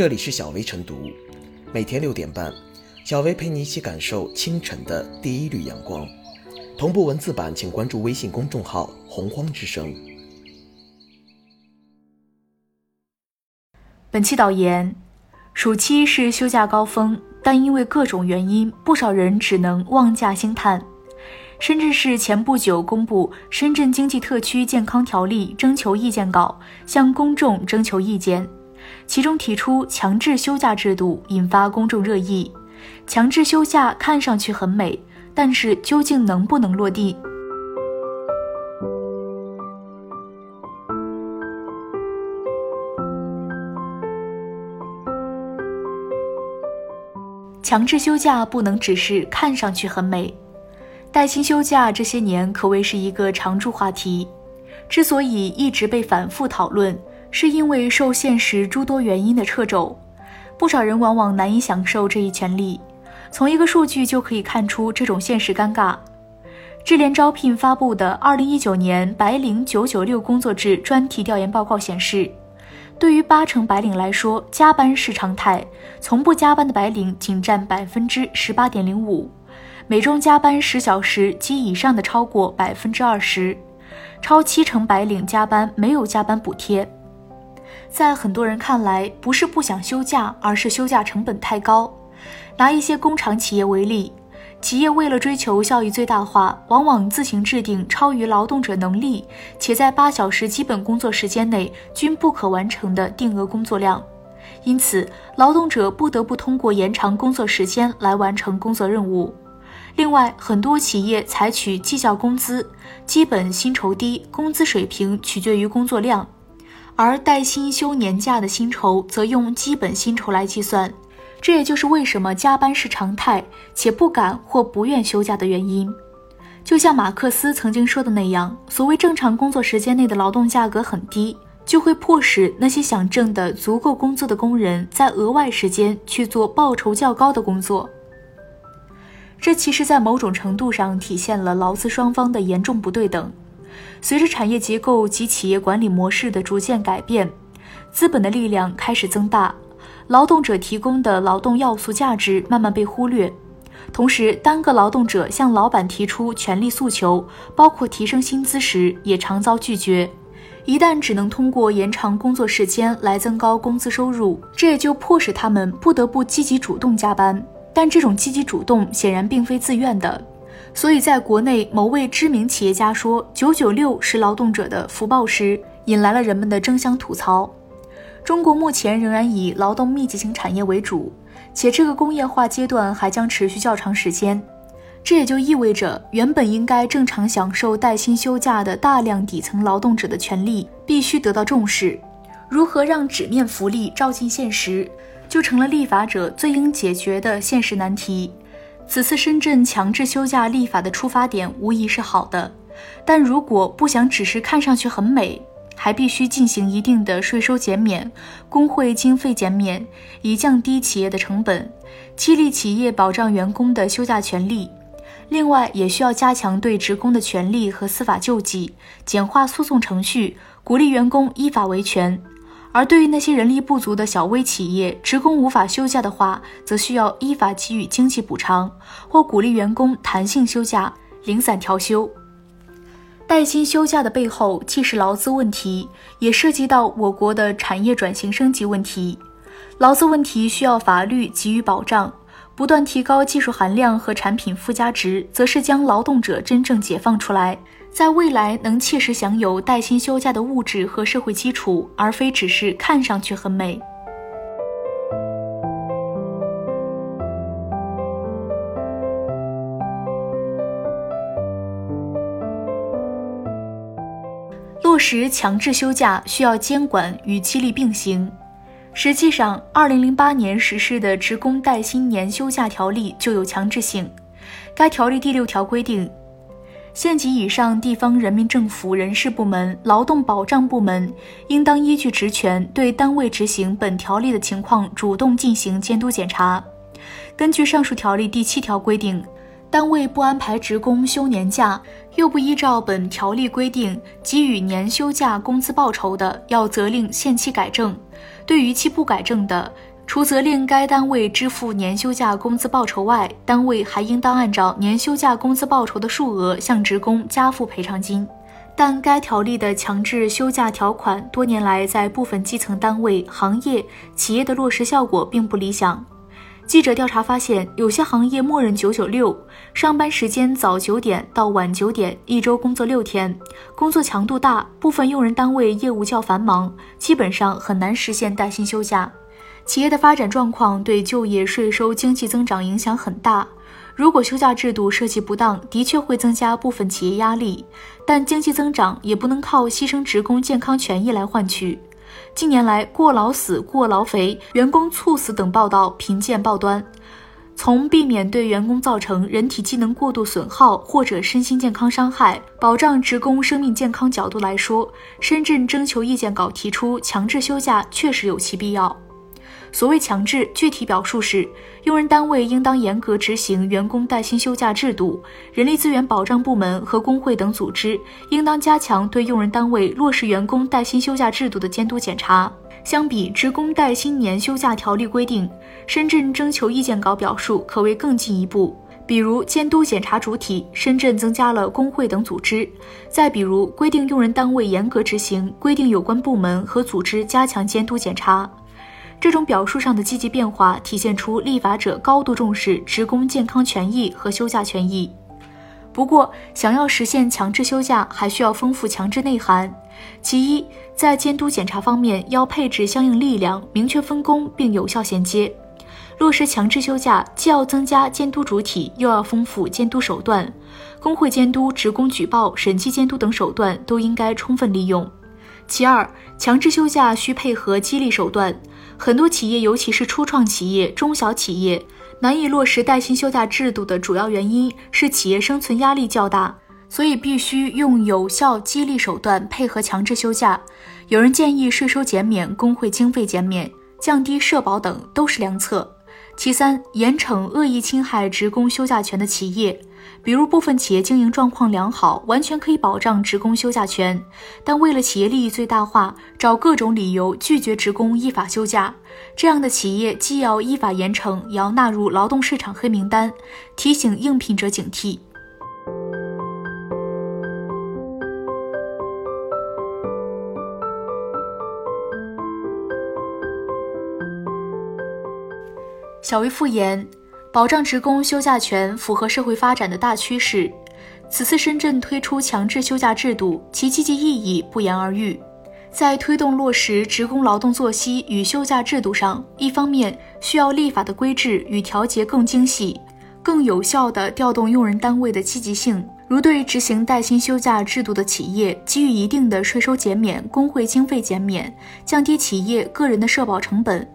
这里是小薇晨读，每天六点半，小薇陪你一起感受清晨的第一缕阳光。同步文字版，请关注微信公众号“洪荒之声”。本期导言：暑期是休假高峰，但因为各种原因，不少人只能望假兴叹。深圳市前不久公布《深圳经济特区健康条例》征求意见稿，向公众征求意见。其中提出强制休假制度，引发公众热议。强制休假看上去很美，但是究竟能不能落地？强制休假不能只是看上去很美。带薪休假这些年可谓是一个常驻话题，之所以一直被反复讨论，是因为受现实诸多原因的掣肘，不少人往往难以享受这一权利。从一个数据就可以看出这种现实尴尬。智联招聘发布的《二零一九年白领九九六工作制专题调研报告》显示，对于八成白领来说，加班是常态，从不加班的白领仅占百分之十八点零五。每周加班十小时及以上的超过百分之二十，超七成白领加班没有加班补贴。在很多人看来，不是不想休假，而是休假成本太高。拿一些工厂企业为例，企业为了追求效益最大化，往往自行制定超于劳动者能力且在八小时基本工作时间内均不可完成的定额工作量，因此劳动者不得不通过延长工作时间来完成工作任务。另外，很多企业采取绩效工资，基本薪酬低，工资水平取决于工作量；而带薪休年假的薪酬则用基本薪酬来计算。这也就是为什么加班是常态，且不敢或不愿休假的原因。就像马克思曾经说的那样，所谓正常工作时间内的劳动价格很低，就会迫使那些想挣得足够工资的工人在额外时间去做报酬较高的工作。这其实，在某种程度上体现了劳资双方的严重不对等。随着产业结构及企业管理模式的逐渐改变，资本的力量开始增大，劳动者提供的劳动要素价值慢慢被忽略。同时，单个劳动者向老板提出权利诉求，包括提升薪资时，也常遭拒绝。一旦只能通过延长工作时间来增高工资收入，这也就迫使他们不得不积极主动加班。但这种积极主动显然并非自愿的，所以在国内某位知名企业家说“九九六是劳动者的福报”时，引来了人们的争相吐槽。中国目前仍然以劳动密集型产业为主，且这个工业化阶段还将持续较长时间。这也就意味着，原本应该正常享受带薪休假的大量底层劳动者的权利必须得到重视。如何让纸面福利照进现实？就成了立法者最应解决的现实难题。此次深圳强制休假立法的出发点无疑是好的，但如果不想只是看上去很美，还必须进行一定的税收减免、工会经费减免，以降低企业的成本，激励企业保障员工的休假权利。另外，也需要加强对职工的权利和司法救济，简化诉讼程序，鼓励员工依法维权。而对于那些人力不足的小微企业，职工无法休假的话，则需要依法给予经济补偿，或鼓励员工弹性休假、零散调休。带薪休假的背后，既是劳资问题，也涉及到我国的产业转型升级问题。劳资问题需要法律给予保障，不断提高技术含量和产品附加值，则是将劳动者真正解放出来。在未来能切实享有带薪休假的物质和社会基础，而非只是看上去很美。落实强制休假需要监管与激励并行。实际上，二零零八年实施的《职工带薪年休假条例》就有强制性。该条例第六条规定。县级以上地方人民政府人事部门、劳动保障部门应当依据职权，对单位执行本条例的情况主动进行监督检查。根据上述条例第七条规定，单位不安排职工休年假，又不依照本条例规定给予年休假工资报酬的，要责令限期改正；对逾期不改正的，除责令该单位支付年休假工资报酬外，单位还应当按照年休假工资报酬的数额向职工加付赔偿金。但该条例的强制休假条款多年来在部分基层单位、行业、企业的落实效果并不理想。记者调查发现，有些行业默认“九九六”，上班时间早九点到晚九点，一周工作六天，工作强度大，部分用人单位业务较繁忙，基本上很难实现带薪休假。企业的发展状况对就业、税收、经济增长影响很大。如果休假制度设计不当，的确会增加部分企业压力，但经济增长也不能靠牺牲职工健康权益来换取。近年来，过劳死、过劳肥、员工猝死等报道频见报端。从避免对员工造成人体机能过度损耗或者身心健康伤害，保障职工生命健康角度来说，深圳征求意见稿提出强制休假确实有其必要。所谓强制，具体表述是：用人单位应当严格执行员工带薪休假制度，人力资源保障部门和工会等组织应当加强对用人单位落实员工带薪休假制度的监督检查。相比《职工带薪年休假条例》规定，深圳征求意见稿表述可谓更进一步。比如监督检查主体，深圳增加了工会等组织；再比如规定用人单位严格执行，规定有关部门和组织加强监督检查。这种表述上的积极变化，体现出立法者高度重视职工健康权益和休假权益。不过，想要实现强制休假，还需要丰富强制内涵。其一，在监督检查方面，要配置相应力量，明确分工并有效衔接。落实强制休假，既要增加监督主体，又要丰富监督手段。工会监督、职工举报、审计监督等手段都应该充分利用。其二，强制休假需配合激励手段。很多企业，尤其是初创企业、中小企业，难以落实带薪休假制度的主要原因是企业生存压力较大，所以必须用有效激励手段配合强制休假。有人建议税收减免、工会经费减免、降低社保等都是良策。其三，严惩恶意侵害职工休假权的企业。比如部分企业经营状况良好，完全可以保障职工休假权，但为了企业利益最大化，找各种理由拒绝职工依法休假，这样的企业既要依法严惩，也要纳入劳动市场黑名单，提醒应聘者警惕。小于复言。保障职工休假权符合社会发展的大趋势。此次深圳推出强制休假制度，其积极意义不言而喻。在推动落实职工劳动作息与休假制度上，一方面需要立法的规制与调节更精细，更有效地调动用人单位的积极性，如对执行带薪休假制度的企业给予一定的税收减免、工会经费减免，降低企业个人的社保成本。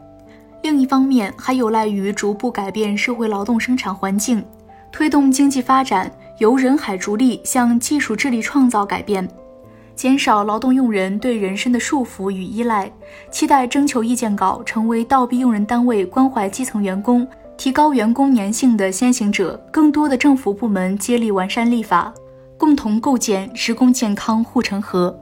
另一方面，还有赖于逐步改变社会劳动生产环境，推动经济发展由人海逐利向技术智力创造改变，减少劳动用人对人身的束缚与依赖。期待征求意见稿成为倒逼用人单位关怀基层员工、提高员工粘性的先行者。更多的政府部门接力完善立法，共同构建职工健康护城河。